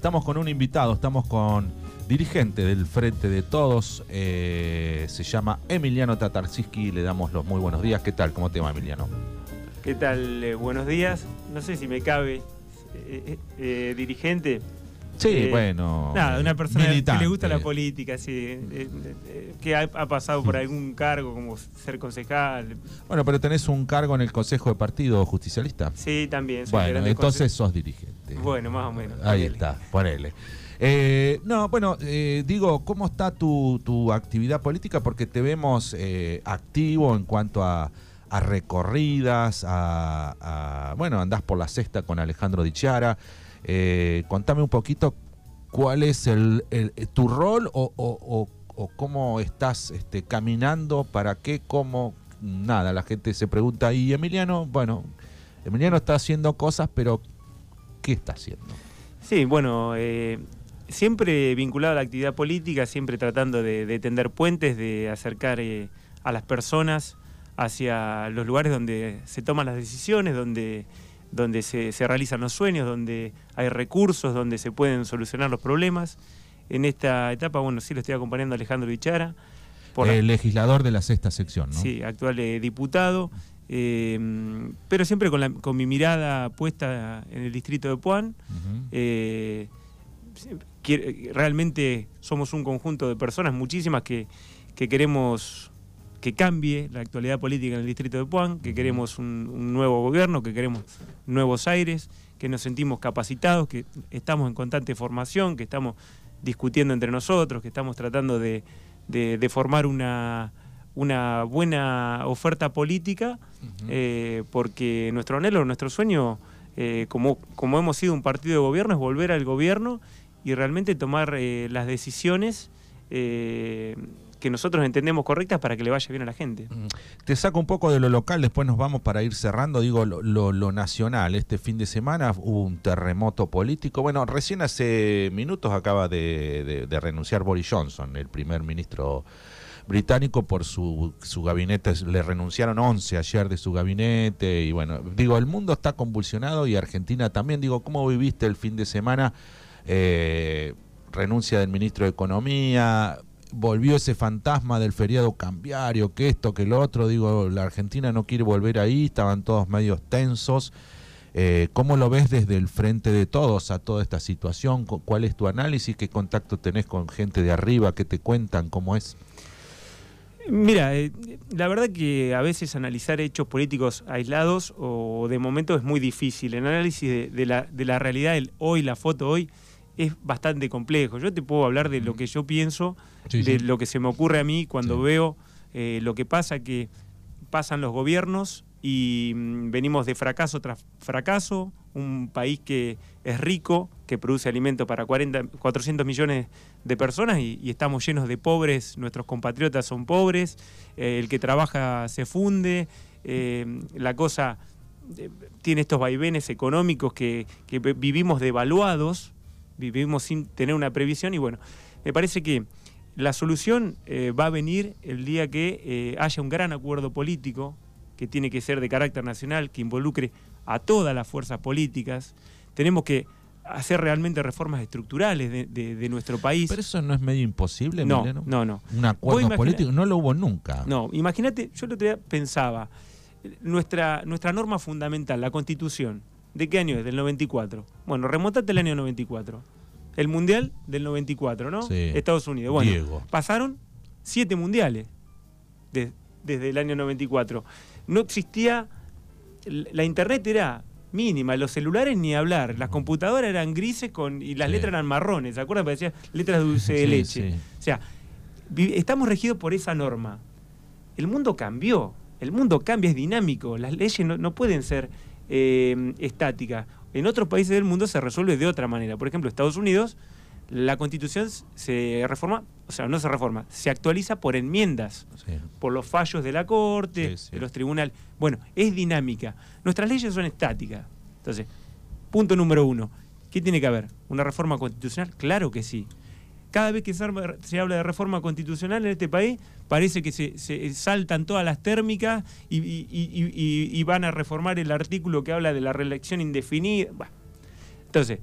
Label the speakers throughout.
Speaker 1: estamos con un invitado, estamos con dirigente del Frente de Todos, eh, se llama Emiliano Tatarsiski, le damos los muy buenos días. ¿Qué tal? ¿Cómo te va, Emiliano?
Speaker 2: ¿Qué tal? Eh, buenos días. No sé si me cabe eh, dirigente.
Speaker 1: Sí,
Speaker 2: Eh,
Speaker 1: bueno.
Speaker 2: Nada, una persona que le gusta la política, sí, eh, eh, que ha, ha pasado por algún cargo como ser concejal.
Speaker 1: Bueno, pero tenés un cargo en el Consejo de Partido Justicialista.
Speaker 2: Sí, también. soy
Speaker 1: Bueno, entonces sos dirigente.
Speaker 2: Bueno, más o menos.
Speaker 1: Ahí
Speaker 2: ponele.
Speaker 1: está, ponele. Eh, no, bueno, eh, digo, ¿cómo está tu, tu actividad política? Porque te vemos eh, activo en cuanto a, a recorridas, a, a- bueno, andás por la sexta con Alejandro Dichara. Eh, contame un poquito cuál es el, tu rol o, cómo estás este, caminando, para qué, cómo, nada, la gente se pregunta, y Emiliano, bueno, Emiliano está haciendo cosas, pero ¿qué está haciendo?
Speaker 2: Sí, bueno, eh, siempre vinculado a la actividad política, siempre tratando de, de tender puentes, de acercar eh, a las personas hacia los lugares donde se toman las decisiones, donde, donde se, se realizan los sueños, donde hay recursos, donde se pueden solucionar los problemas. En esta etapa, bueno, sí lo estoy acompañando a Alejandro Bichara. por la-
Speaker 1: legislador de la sexta sección, ¿no?
Speaker 2: Sí, actual eh, diputado, eh, pero siempre con, la- con mi mirada puesta en el distrito de Puan. Eh, realmente somos un conjunto de personas, muchísimas, que, que queremos que cambie la actualidad política en el distrito de Puan, que queremos un, un nuevo gobierno, que queremos nuevos aires, que nos sentimos capacitados, que estamos en constante formación, que estamos discutiendo entre nosotros, que estamos tratando de, de- de formar una, una buena oferta política, eh, porque nuestro anhelo, nuestro sueño, eh, como, como hemos sido un partido de gobierno, es volver al gobierno y realmente tomar eh, las decisiones que nosotros entendemos correctas para que le vaya bien a la gente.
Speaker 1: Te saco un poco de lo local, después nos vamos para ir cerrando, digo, lo, lo- nacional. Este fin de semana hubo un terremoto político. Bueno, recién hace minutos acaba de, de- de renunciar Boris Johnson, el primer ministro británico, por su, su gabinete. Le renunciaron 11 ayer de su gabinete. Y bueno, digo, el mundo está convulsionado y Argentina también. Digo, ¿cómo viviste el fin de semana? Eh, renuncia del ministro de Economía, volvió ese fantasma del feriado cambiario, que esto, que lo otro, digo, la Argentina no quiere volver ahí, estaban todos medios tensos. Eh, ¿Cómo lo ves desde el frente de todos a toda esta situación? Cu- ¿Cuál es tu análisis? ¿Qué contacto tenés con gente de arriba? ¿Qué te cuentan? ¿Cómo es?
Speaker 2: Mira, eh, la verdad que a veces analizar hechos políticos aislados o de momento es muy difícil. El análisis de, de la, de la realidad el hoy, la foto hoy, es bastante complejo. Yo te puedo hablar de lo que yo pienso,
Speaker 1: Sí,
Speaker 2: de
Speaker 1: sí.
Speaker 2: lo que se me ocurre a mí cuando
Speaker 1: Sí.
Speaker 2: veo eh, lo que pasa, que pasan los gobiernos y mm, venimos de fracaso tras fracaso, un país que es rico, que produce alimento para 40, 400 millones de personas y, y estamos llenos de pobres, nuestros compatriotas son pobres, eh, el que trabaja se funde, eh, la cosa tiene estos vaivenes económicos que, que vi- vivimos devaluados, vivimos sin tener una previsión y bueno, me parece que la solución eh, va a venir el día que eh, haya un gran acuerdo político que tiene que ser de carácter nacional, que involucre a todas las fuerzas políticas. Tenemos que hacer realmente reformas estructurales de, de- de nuestro país.
Speaker 1: Pero eso no es medio imposible,
Speaker 2: no, no, no.
Speaker 1: Un acuerdo político no lo hubo nunca.
Speaker 2: No, imagínate, yo el otro día pensaba, nuestra, nuestra norma fundamental, la Constitución, ¿de qué año es? Del 94. Bueno, remontate al año 94. El Mundial del 94, ¿no?
Speaker 1: Sí.
Speaker 2: Estados Unidos. Bueno,
Speaker 1: Diego.
Speaker 2: pasaron siete mundiales de- desde el año 94. No existía, la internet era mínima, los celulares ni hablar, las computadoras eran grises con, y las
Speaker 1: Sí.
Speaker 2: letras eran marrones, ¿se acuerdan? Parecía letras dulce de leche.
Speaker 1: sí.
Speaker 2: O sea, estamos regidos por esa norma. El mundo cambió, el mundo cambia, es dinámico, las leyes no, no pueden ser eh, estáticas. En otros países del mundo se resuelve de otra manera. Por ejemplo, Estados Unidos, la constitución se reforma, o sea, no se reforma, se actualiza por enmiendas
Speaker 1: Sí.
Speaker 2: por los fallos de la Corte,
Speaker 1: Sí, sí.
Speaker 2: de los tribunales. Bueno, es dinámica. Nuestras leyes son estáticas. Entonces, punto número uno. ¿Qué tiene que haber? ¿Una reforma constitucional? Claro que sí. Cada vez que se, habla de reforma constitucional en este país, parece que se, saltan todas las térmicas y, van a reformar el artículo que habla de la reelección indefinida. Entonces,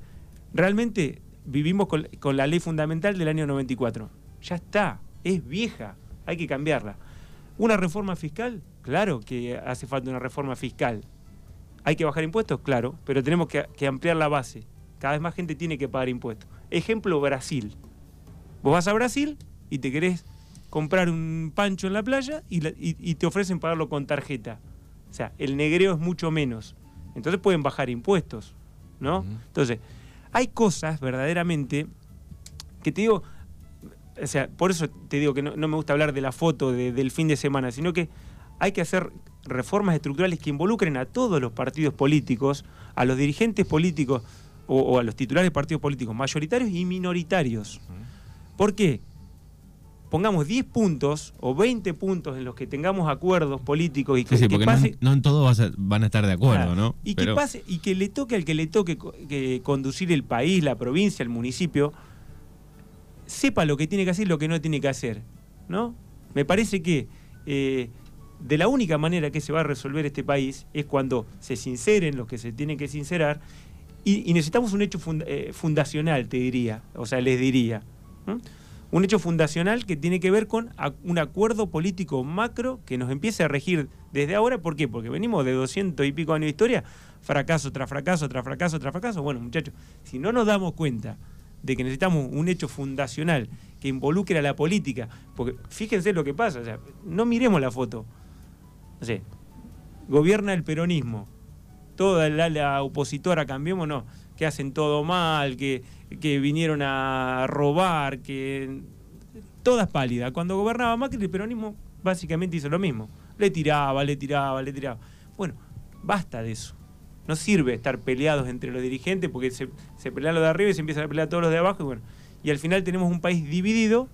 Speaker 2: realmente vivimos con, la ley fundamental del año 94. Ya está, es vieja, hay que cambiarla. ¿Una reforma fiscal? Claro que hace falta una reforma fiscal. ¿Hay que bajar impuestos? Claro, pero tenemos que ampliar la base. Cada vez más gente tiene que pagar impuestos. Ejemplo, Brasil. Vos vas a Brasil y te querés comprar un pancho en la playa y, te ofrecen pagarlo con tarjeta. O sea, el negreo es mucho menos. Entonces pueden bajar impuestos, ¿no? Entonces, hay cosas verdaderamente que te digo, o sea, por eso te digo que no, me gusta hablar de la foto del fin de semana, sino que hay que hacer reformas estructurales que involucren a todos los partidos políticos, a los dirigentes políticos o, a los titulares de partidos políticos mayoritarios y minoritarios. ¿Por qué? Pongamos 10 puntos o 20 puntos en los que tengamos acuerdos políticos y que,
Speaker 3: sí, porque no, en todos van a estar de acuerdo, ¿no?
Speaker 2: Y que pase y que le toque al que le toque que conducir el país, la provincia, el municipio, sepa lo que tiene que hacer y lo que no tiene que hacer, ¿no? Me parece que eh, de la única manera que se va a resolver este país es cuando se sinceren los que se tienen que sincerar y, necesitamos un hecho eh, fundacional, te diría, o sea, les diría. Un hecho fundacional que tiene que ver con un acuerdo político macro que nos empiece a regir desde ahora. ¿Por qué? Porque venimos de doscientos y pico años de historia, fracaso tras fracaso, tras fracaso, tras fracaso. Bueno, muchachos, si no nos damos cuenta de que necesitamos un hecho fundacional que involucre a la política, porque fíjense lo que pasa, no miremos la foto. Gobierna el peronismo, toda la, la opositora, cambiemos, no, que hacen todo mal, que, que vinieron a robar, que todas pálidas. Cuando gobernaba Macri, el peronismo básicamente hizo lo mismo. Le tiraba, le tiraba, le tiraba. Bueno, basta de eso. No sirve estar peleados entre los dirigentes porque se, se pelean los de arriba y se empiezan a pelear todos los de abajo. Y bueno, y al final tenemos un país dividido,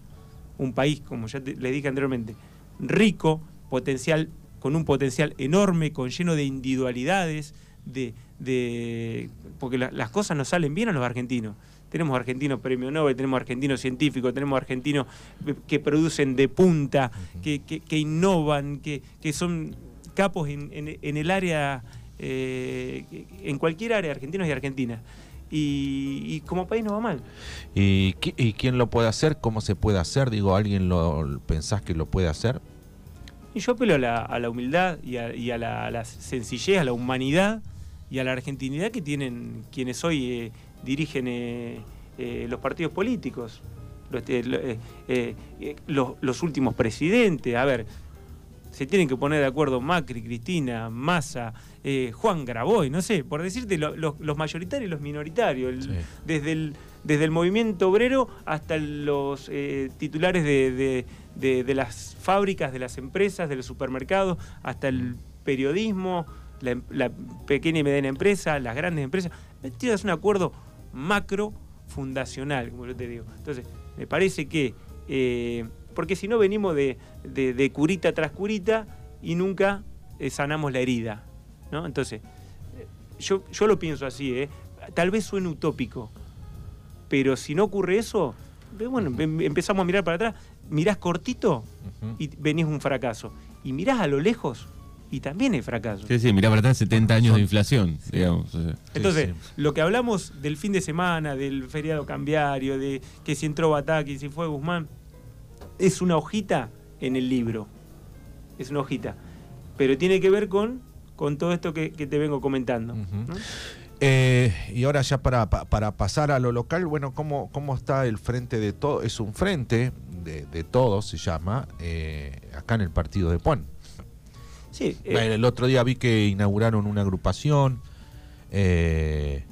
Speaker 2: un país, como ya les dije anteriormente, rico, potencial, con un potencial enorme, con lleno de individualidades, de, de porque las cosas nos salen bien a los argentinos. Tenemos argentinos premio Nobel, tenemos argentinos científicos, tenemos argentinos que producen de punta, que, que, innovan, que, que, son capos en, en, el área, eh, en cualquier área, argentinos y argentinas. Y, como país no va mal.
Speaker 1: ¿Y, ¿Y, quién lo puede hacer? ¿Cómo se puede hacer? Digo, ¿alguien lo pensás que lo puede hacer?
Speaker 2: Y yo apelo a la, a la humildad y, a, la, sencillez, a la humanidad y a la argentinidad que tienen quienes hoy eh, dirigen eh, eh, los partidos políticos, los, los, últimos presidentes. A ver, se tienen que poner de acuerdo Macri, Cristina, Massa, Juan Graboy, no sé, por decirte los mayoritarios y los minoritarios, desde, el, desde el movimiento obrero hasta los titulares de de, las fábricas, de las empresas, de los supermercados, hasta el periodismo, la, pequeña y mediana empresa, las grandes empresas. Es un acuerdo macro fundacional, como yo te digo. Entonces, me parece que, eh, porque si no venimos de, curita tras curita y nunca eh, sanamos la herida. ¿no? Entonces, yo, yo lo pienso así, ¿eh? tal vez suene utópico, pero si no ocurre eso, bueno, em, empezamos a mirar para atrás mirás cortito y venís un fracaso. Y mirás a lo lejos y también es fracaso.
Speaker 3: Sí, sí, mirá para atrás 70 años de inflación, digamos.
Speaker 2: Entonces, lo que hablamos del fin de semana, del feriado cambiario, de que si entró Bataki, si fue Guzmán, es una hojita en el libro. Es una hojita. Pero tiene que ver con, con todo esto que, te vengo comentando.
Speaker 1: Eh, y ahora ya para, para, pasar a lo local, bueno, ¿cómo, ¿cómo está el frente de todo? Es un frente de, todos, se llama, eh, acá en el partido de Puan. Sí, eh, el otro día vi que inauguraron una agrupación. Eh,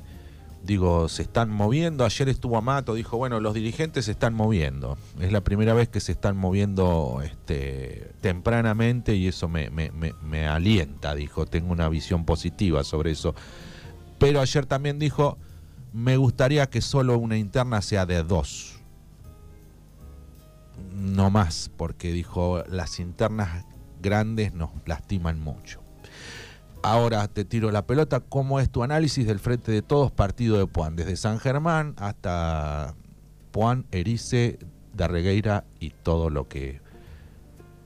Speaker 1: digo, se están moviendo. Ayer estuvo Amato, dijo, bueno, los dirigentes se están moviendo. Es la primera vez que se están moviendo este, tempranamente y eso me alienta, dijo. Tengo una visión positiva sobre eso. Pero ayer también dijo, me gustaría que solo una interna sea de dos no más, porque dijo, las internas grandes nos lastiman mucho. Ahora te tiro la pelota, ¿cómo es tu análisis del frente de todos partido de Puan? Desde San Germán hasta Puan, Erice, Darregueira y todo lo que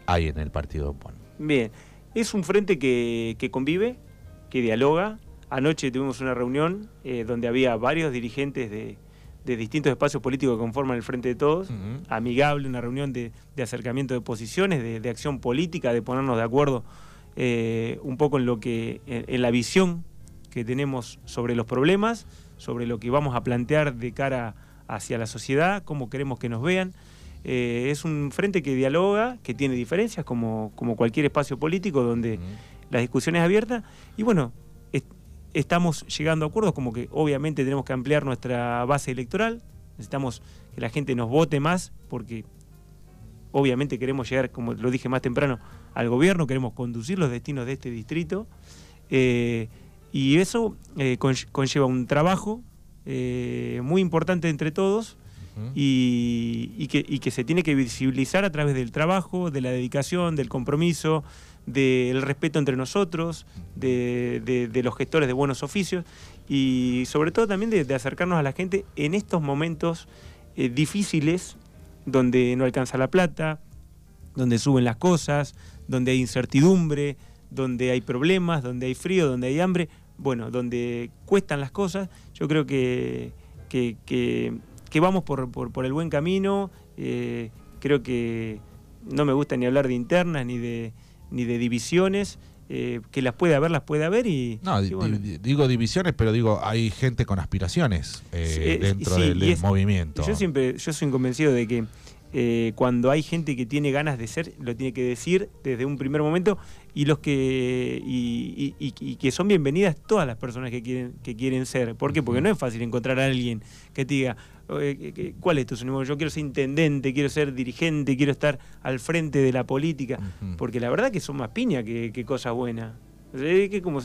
Speaker 1: hay en el partido de Puan.
Speaker 2: Bien, es un frente que, convive, que dialoga. Anoche tuvimos una reunión eh, donde había varios dirigentes de, de distintos espacios políticos que conforman el Frente de Todos, amigable, una reunión de, acercamiento de posiciones, de, acción política, de ponernos de acuerdo eh, un poco en lo que, en, la visión que tenemos sobre los problemas, sobre lo que vamos a plantear de cara hacia la sociedad, cómo queremos que nos vean. Eh, es un frente que dialoga, que tiene diferencias, como, como cualquier espacio político donde la discusión es abierta. Y bueno, estamos llegando a acuerdos como que obviamente tenemos que ampliar nuestra base electoral, necesitamos que la gente nos vote más porque obviamente queremos llegar, como lo dije más temprano, al gobierno, queremos conducir los destinos de este distrito. Eh, y eso eh, conlleva un trabajo eh, muy importante entre todos y, que, y que se tiene que visibilizar a través del trabajo, de la dedicación, del compromiso, del respeto entre nosotros, de, los gestores de buenos oficios y sobre todo también de, acercarnos a la gente en estos momentos eh, difíciles donde no alcanza la plata, donde suben las cosas, donde hay incertidumbre, donde hay problemas, donde hay frío, donde hay hambre, bueno, donde cuestan las cosas, yo creo que, que, vamos por, el buen camino, eh, creo que no me gusta ni hablar de internas ni de ni de divisiones. Eh, que las puede haber, las puede haber y...
Speaker 1: No, digo divisiones, pero digo, hay gente con aspiraciones eh, dentro del, movimiento.
Speaker 2: Yo siempre, yo soy convencido de que eh, cuando hay gente que tiene ganas de ser, lo tiene que decir desde un primer momento y los que y, que son bienvenidas todas las personas que quieren que quieren ser. ¿Por qué? Porque no es fácil encontrar a alguien que te diga ¿cuál es tu sueño? Yo quiero ser intendente, quiero ser dirigente, quiero estar al frente de la política, porque la verdad que son más piña que, cosas buenas. Es que como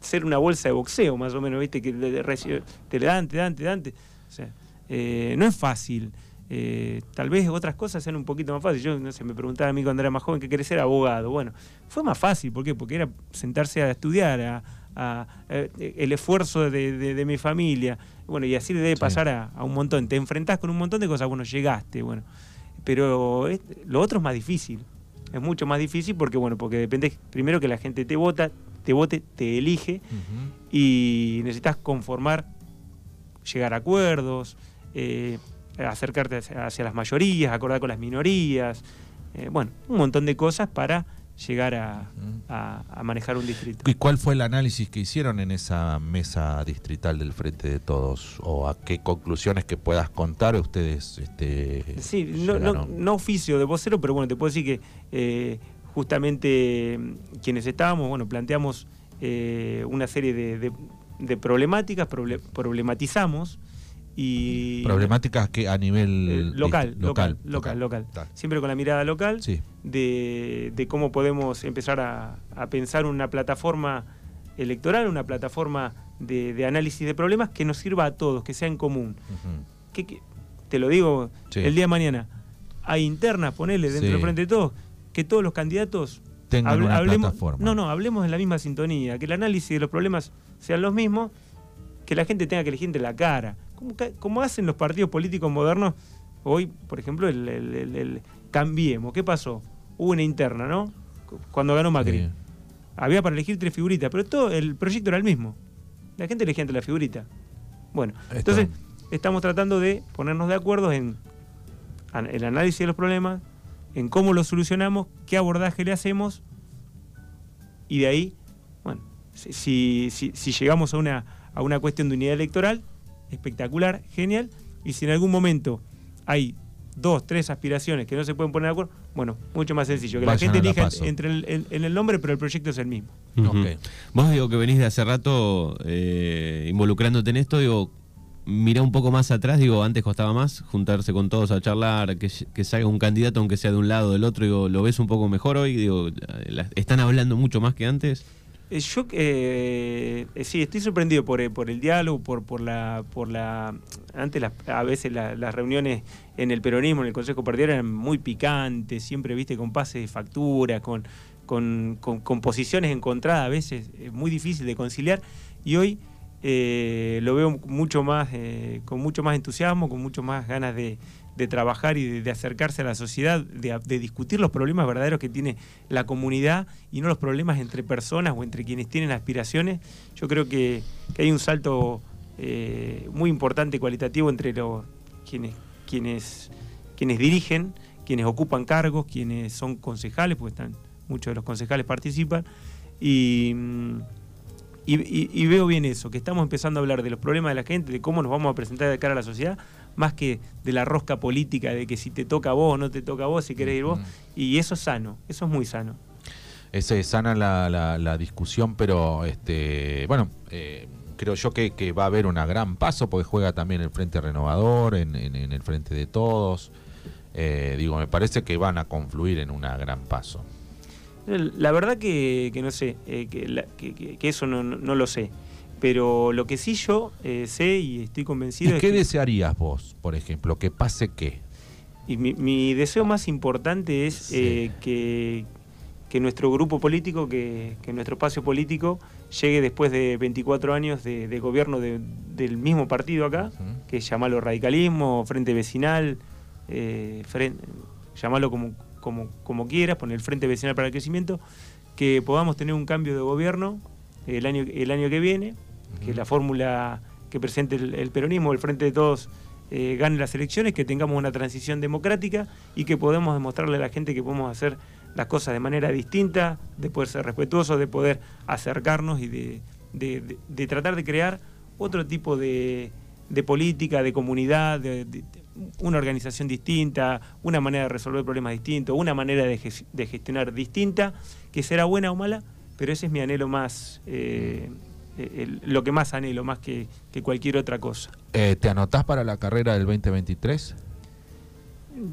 Speaker 2: ser una bolsa de boxeo, más o menos, ¿viste? Que te le dan, te dan, te dan. O sea, eh, no es fácil. Eh, tal vez otras cosas sean un poquito más fáciles. Yo, no sé, me preguntaba a mí cuando era más joven que quería ser abogado. Bueno, fue más fácil. ¿Por qué? Porque era sentarse a estudiar, a, el esfuerzo de, mi familia. Bueno, y así debe pasar a, un montón. Te enfrentás con un montón de cosas. Bueno, llegaste, bueno. Pero lo otro es más difícil. Es mucho más difícil porque, bueno, porque depende primero que la gente te vota, te vote, te elige y necesitas conformar, llegar a acuerdos. Eh, acercarte hacia las mayorías, acordar con las minorías, eh, bueno, un montón de cosas para llegar a, manejar un distrito.
Speaker 1: ¿Y cuál fue el análisis que hicieron en esa mesa distrital del Frente de Todos? ¿O a qué conclusiones que puedas contar ustedes? Este,
Speaker 2: sí, no, oficio de vocero, pero bueno, te puedo decir que eh, justamente mm, quienes estábamos, bueno, planteamos eh, una serie de, problemáticas, problematizamos
Speaker 1: problemáticas que a nivel
Speaker 2: eh, local, local, local, local, Siempre con la mirada local de, cómo podemos empezar a, pensar una plataforma electoral, una plataforma de, análisis de problemas que nos sirva a todos, que sea en común. que, te lo digo, el día de mañana hay internas, ponele dentro del frente de todos, que todos los candidatos
Speaker 1: tengan una plataforma.
Speaker 2: No, no, hablemos en la misma sintonía, que el análisis de los problemas sean los mismos, que la gente tenga que elegir entre la cara, como, hacen los partidos políticos modernos, hoy, por ejemplo, el, Cambiemos. ¿Qué pasó? Hubo una interna, ¿no? Cuando ganó Macri. Había para elegir tres figuritas, pero todo el proyecto era el mismo. La gente elegía entre la figurita. Bueno, entonces estamos tratando de ponernos de acuerdo en el análisis de los problemas, en cómo los solucionamos, qué abordaje le hacemos, y de ahí, bueno, si, si llegamos a una, a una cuestión de unidad electoral, espectacular, genial. Y si en algún momento hay dos, tres aspiraciones que no se pueden poner de acuerdo, bueno, mucho más sencillo. Que la gente elija entre el, en el nombre, pero el proyecto es el mismo.
Speaker 3: Vos digo que venís de hace rato eh, involucrándote en esto, digo, mira un poco más atrás, digo, antes costaba más juntarse con todos a charlar, que, que salga un candidato aunque sea de un lado o del otro, digo, ¿lo ves un poco mejor hoy? Digo, ¿están hablando mucho más que antes?
Speaker 2: Eh, yo eh, eh, sí, estoy sorprendido por, el diálogo, por, la, por la, antes a veces las reuniones en el peronismo, en el Consejo Partidario eran muy picantes, siempre viste con pases de factura, con, con, posiciones encontradas, a veces es muy difícil de conciliar, y hoy lo veo mucho más, con mucho más entusiasmo, con mucho más ganas de, de trabajar y de, acercarse a la sociedad, de, discutir los problemas verdaderos que tiene la comunidad y no los problemas entre personas o entre quienes tienen aspiraciones, yo creo que, hay un salto eh, muy importante cualitativo entre los quienes, quienes, quienes dirigen, quienes ocupan cargos, quienes son concejales, porque están, muchos de los concejales participan, mm, y, y veo bien eso, que estamos empezando a hablar de los problemas de la gente, de cómo nos vamos a presentar de cara a la sociedad, más que de la rosca política, de que si te toca a vos o no te toca a vos, si querés ir vos. Y eso es sano, eso es muy sano.
Speaker 1: Es sana la, la, discusión, pero este bueno, eh, creo yo que, va a haber una gran paso, porque juega también el Frente Renovador, en, el Frente de Todos. Eh, digo, me parece que van a confluir en una gran paso.
Speaker 2: La verdad que, no sé, eh, que, que, eso no, no, lo sé. Pero lo que sí yo eh, sé y estoy convencido...
Speaker 1: ¿Y qué desearías vos, por ejemplo? ¿Que pase qué?
Speaker 2: Y mi, deseo más importante es eh, que, que, nuestro grupo político, que, nuestro espacio político llegue después de 24 años de, gobierno del mismo partido acá, que es llamarlo radicalismo, frente vecinal, eh, llamarlo como, como, como quieras, poner el frente vecinal para el crecimiento, que podamos tener un cambio de gobierno el año, el año que viene, que la fórmula que presente el, peronismo, el Frente de Todos, eh, gane las elecciones, que tengamos una transición democrática y que podamos demostrarle a la gente que podemos hacer las cosas de manera distinta, de poder ser respetuosos, de poder acercarnos y de, tratar de crear otro tipo de, política, de comunidad, de, una organización distinta, una manera de resolver problemas distintos, una manera de, gestionar distinta, que será buena o mala, pero ese es mi anhelo más... Eh, eh, lo que más anhelo, más que, cualquier otra cosa.
Speaker 1: Eh, ¿Te anotás para la carrera del 2023?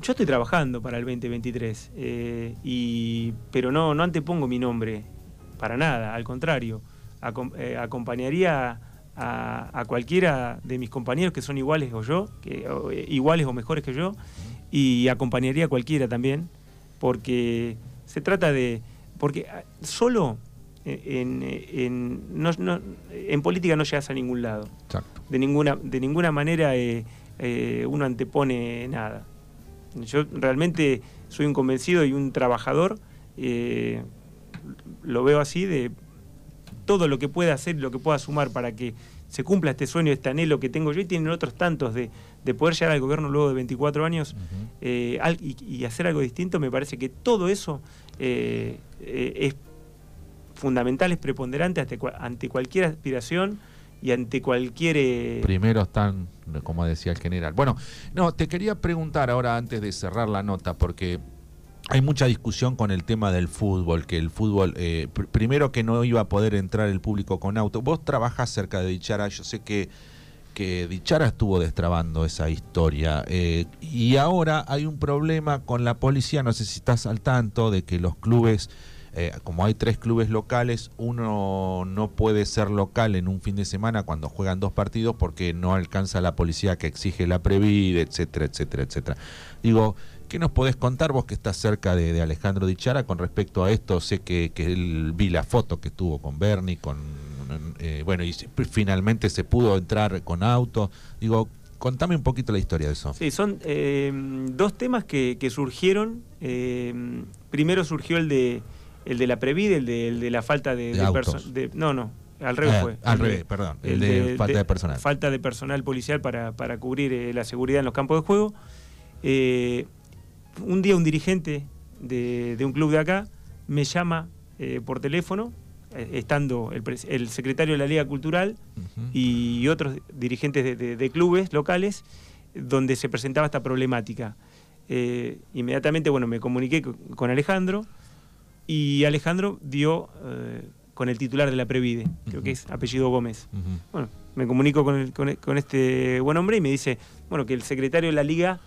Speaker 2: Yo estoy trabajando para el 2023, eh, y, pero no, no antepongo mi nombre para nada, al contrario, acompañaría a, cualquiera de mis compañeros que son iguales o yo, que, iguales o mejores que yo, y acompañaría a cualquiera también, porque se trata de, porque ah, solo en, en, política no llegas a ningún lado. De ninguna, de ninguna manera eh, eh, uno antepone nada. Yo realmente soy un convencido y un trabajador, eh, lo veo así, de todo lo que pueda hacer y lo que pueda sumar para que se cumpla este sueño, este anhelo que tengo yo y tienen otros tantos de, poder llegar al gobierno luego de 24 años y, y, hacer algo distinto, me parece que todo eso es fundamentales, preponderantes ante, cualquier aspiración y ante cualquier... Eh,
Speaker 1: Primero están, como decía el general. Bueno, no, te quería preguntar ahora antes de cerrar la nota, porque hay mucha discusión con el tema del fútbol, que el fútbol, eh, primero que no iba a poder entrar el público con auto. Vos trabajás cerca de Dichara, yo sé que, que Dichara estuvo destrabando esa historia. Eh, y ahora hay un problema con la policía, no sé si estás al tanto, de que los clubes eh, como hay tres clubes locales, uno no puede ser local en un fin de semana cuando juegan dos partidos porque no alcanza la policía que exige la Previde, etcétera, etcétera, etcétera. Digo, ¿qué nos podés contar vos que estás cerca de, Alejandro Dichara con respecto a esto? Sé que, él vi la foto que estuvo con Bernie, con eh, bueno, y finalmente se pudo entrar con auto. Digo, contame un poquito la historia de eso.
Speaker 2: Sí, son eh, dos temas que, surgieron. primero surgió el de el de la Previde, el de, el de la falta de,
Speaker 1: de,
Speaker 2: No, no, al revés
Speaker 1: ah,
Speaker 2: fue.
Speaker 1: Al revés, perdón. El, de, falta de, personal.
Speaker 2: Falta de personal policial para, para cubrir eh, la seguridad en los campos de juego. Eh, un día un dirigente de, un club de acá me llama eh, por teléfono, estando el, secretario de la Liga Cultural y otros dirigentes de, clubes locales, donde se presentaba esta problemática. inmediatamente, bueno, me comuniqué con Alejandro y Alejandro dio eh, con el titular de la Previde, creo que es apellido Gómez. Bueno, me comunico con, con, este buen hombre y me dice, bueno, que el secretario de la liga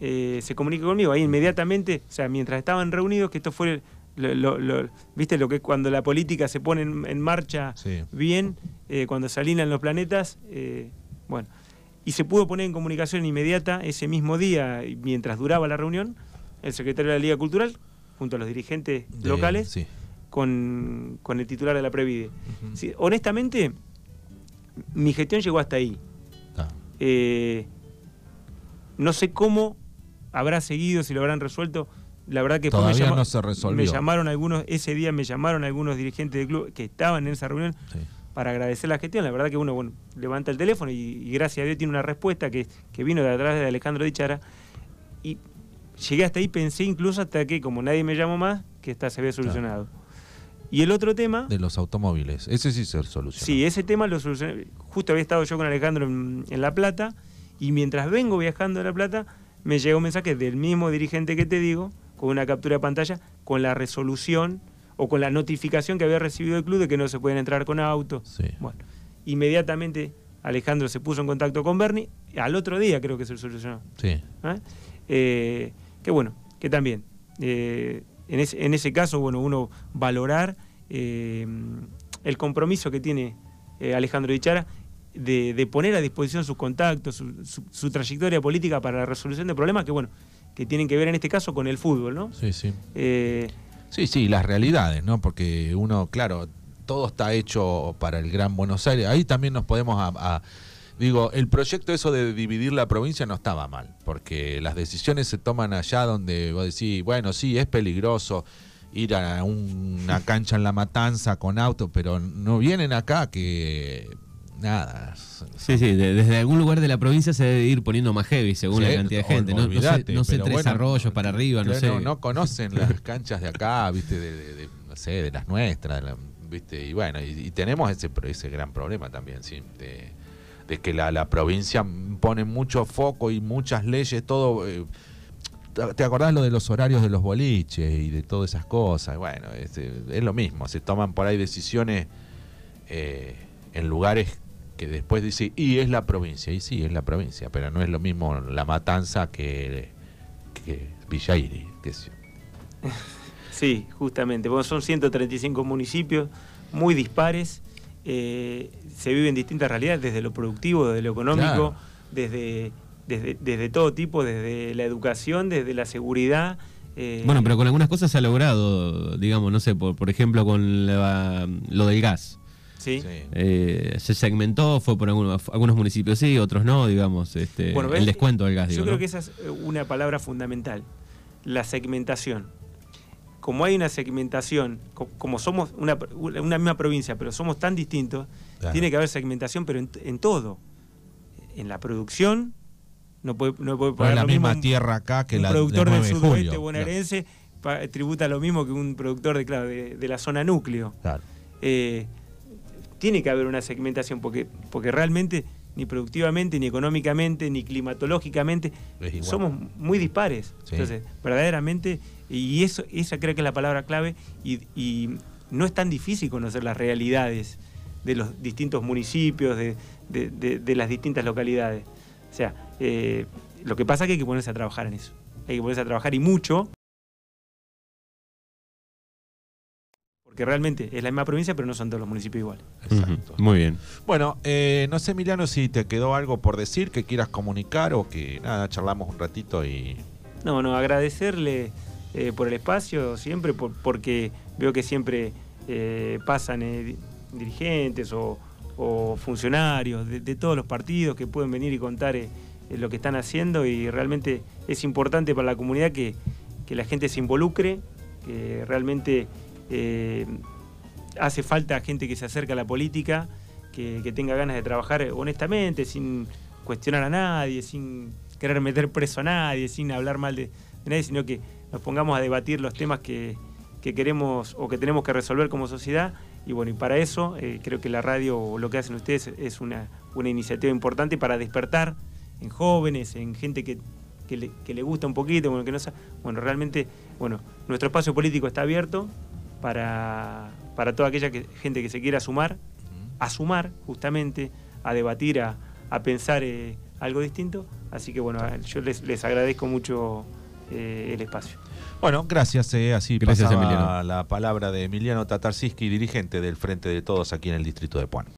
Speaker 2: eh, se comunique conmigo. Ahí inmediatamente, o sea, mientras estaban reunidos, que esto fue, lo, viste lo que es cuando la política se pone en, marcha bien, eh, cuando se alinean los planetas, bueno, y se pudo poner en comunicación inmediata ese mismo día, mientras duraba la reunión, el secretario de la Liga Cultural junto a los dirigentes locales con, el titular de la Previde. honestamente, mi gestión llegó hasta ahí. Ah. Eh, no sé cómo habrá seguido, si lo habrán resuelto. La verdad que
Speaker 1: Todavía no se resolvió.
Speaker 2: Me llamaron algunos, ese día me llamaron algunos dirigentes del club que estaban en esa reunión. para agradecer la gestión. La verdad que uno bueno, levanta el teléfono y, gracias a Dios tiene una respuesta que, que vino de atrás de Alejandro Dichara. Y llegué hasta ahí, pensé incluso hasta que, como nadie me llamó más, que esta se había solucionado. Y el otro tema...
Speaker 1: De los automóviles, ese sí se solucionó.
Speaker 2: Sí, ese tema lo solucioné. Justo había estado yo con Alejandro en, La Plata y mientras vengo viajando a La Plata me llegó un mensaje del mismo dirigente que te digo, con una captura de pantalla, con la resolución o con la notificación que había recibido el club de que no se pueden entrar con auto.
Speaker 1: Sí.
Speaker 2: Bueno, inmediatamente Alejandro se puso en contacto con Bernie, al otro día creo que se solucionó.
Speaker 1: Sí.
Speaker 2: ¿Ah? Eh, que bueno, que también, eh, en, ese, en, ese, caso, bueno, uno valorar eh, el compromiso que tiene Alejandro Dichara de, poner a disposición sus contactos, su, trayectoria política para la resolución de problemas que, bueno, que tienen que ver en este caso con el fútbol, ¿no?
Speaker 1: Sí, sí. sí, sí, las realidades, ¿no? Porque uno, claro, todo está hecho para el Gran Buenos Aires. Ahí también nos podemos a Digo, el proyecto eso de dividir la provincia no estaba mal, porque las decisiones se toman allá donde vos decís, bueno, sí, es peligroso ir a una cancha en la matanza con auto, pero no vienen acá que nada.
Speaker 3: Sí, sí, desde algún lugar de la provincia se debe ir poniendo más heavy según la cantidad de gente. no, no, sé, tres arroyos para arriba, no sé.
Speaker 1: No, conocen las canchas de acá, viste, de, no sé, de las nuestras, viste, y bueno, y, tenemos ese, ese gran problema también, sí, de, de que la, la provincia pone mucho foco y muchas leyes, todo... Eh, ¿Te acordás lo de los horarios de los boliches y de todas esas cosas? Bueno, es, es lo mismo, se toman por ahí decisiones eh, en lugares que después dice, y es la provincia, y sí, es la provincia, pero no es lo mismo la matanza que, que Villairi. Que
Speaker 2: sí, justamente, bueno, son 135 municipios muy dispares eh, se viven distintas realidades, desde lo productivo, desde lo económico, desde, desde, todo tipo, desde la educación, desde la seguridad.
Speaker 3: Eh, bueno, pero con algunas cosas se ha logrado, digamos, no sé, por, por ejemplo, con lo del gas.
Speaker 2: Sí.
Speaker 3: Eh, se segmentó, fue por algunos, algunos, municipios sí, otros no, digamos, este, el descuento del gas.
Speaker 2: Yo creo que esa es una palabra fundamental, la segmentación como hay una segmentación, como somos una, misma provincia, pero somos tan distintos, tiene que haber segmentación, pero en, todo. En la producción, no puede, no puede
Speaker 1: la misma tierra acá que
Speaker 2: un
Speaker 1: la
Speaker 2: productor
Speaker 1: del
Speaker 2: sudoeste bonaerense tributa lo mismo que un productor de, claro, de, la zona núcleo. Eh, tiene que haber una segmentación, porque, porque realmente ni productivamente, ni económicamente, ni climatológicamente, somos muy dispares. Entonces, verdaderamente y eso, esa creo que es la palabra clave y, no es tan difícil conocer las realidades de los distintos municipios, de, las distintas localidades. O sea, eh, lo que pasa es que hay que ponerse a trabajar en eso. Hay que ponerse a trabajar y mucho. Porque realmente es la misma provincia, pero no son todos los municipios iguales.
Speaker 3: Exacto. Muy bien.
Speaker 1: Bueno, eh, no sé, Emiliano, si te quedó algo por decir que quieras comunicar o que nada, charlamos un ratito y.
Speaker 2: No, no, agradecerle eh, por el espacio, siempre porque veo que siempre eh, pasan eh, dirigentes o, funcionarios de, todos los partidos que pueden venir y contar lo que están haciendo y realmente es importante para la comunidad que, la gente se involucre, que realmente hace falta gente que se acerque a la política, que, tenga ganas de trabajar honestamente, sin cuestionar a nadie, sin querer meter preso a nadie, sin hablar mal de nadie, sino que nos pongamos a debatir los temas que, queremos o que tenemos que resolver como sociedad. Y bueno, y para eso eh, creo que la radio o lo que hacen ustedes es una, iniciativa importante para despertar en jóvenes, en gente que, le, gusta un poquito, bueno, que no bueno, realmente, bueno, nuestro espacio político está abierto para, para toda aquella gente que se quiera sumar, a sumar justamente, a debatir, a, pensar eh, algo distinto. Así que bueno, yo les, les agradezco mucho eh, el espacio.
Speaker 1: Bueno, gracias. Eh, así gracias, pasaba la palabra de Emiliano Tatarsiski, dirigente del Frente de Todos aquí en el distrito de Puan.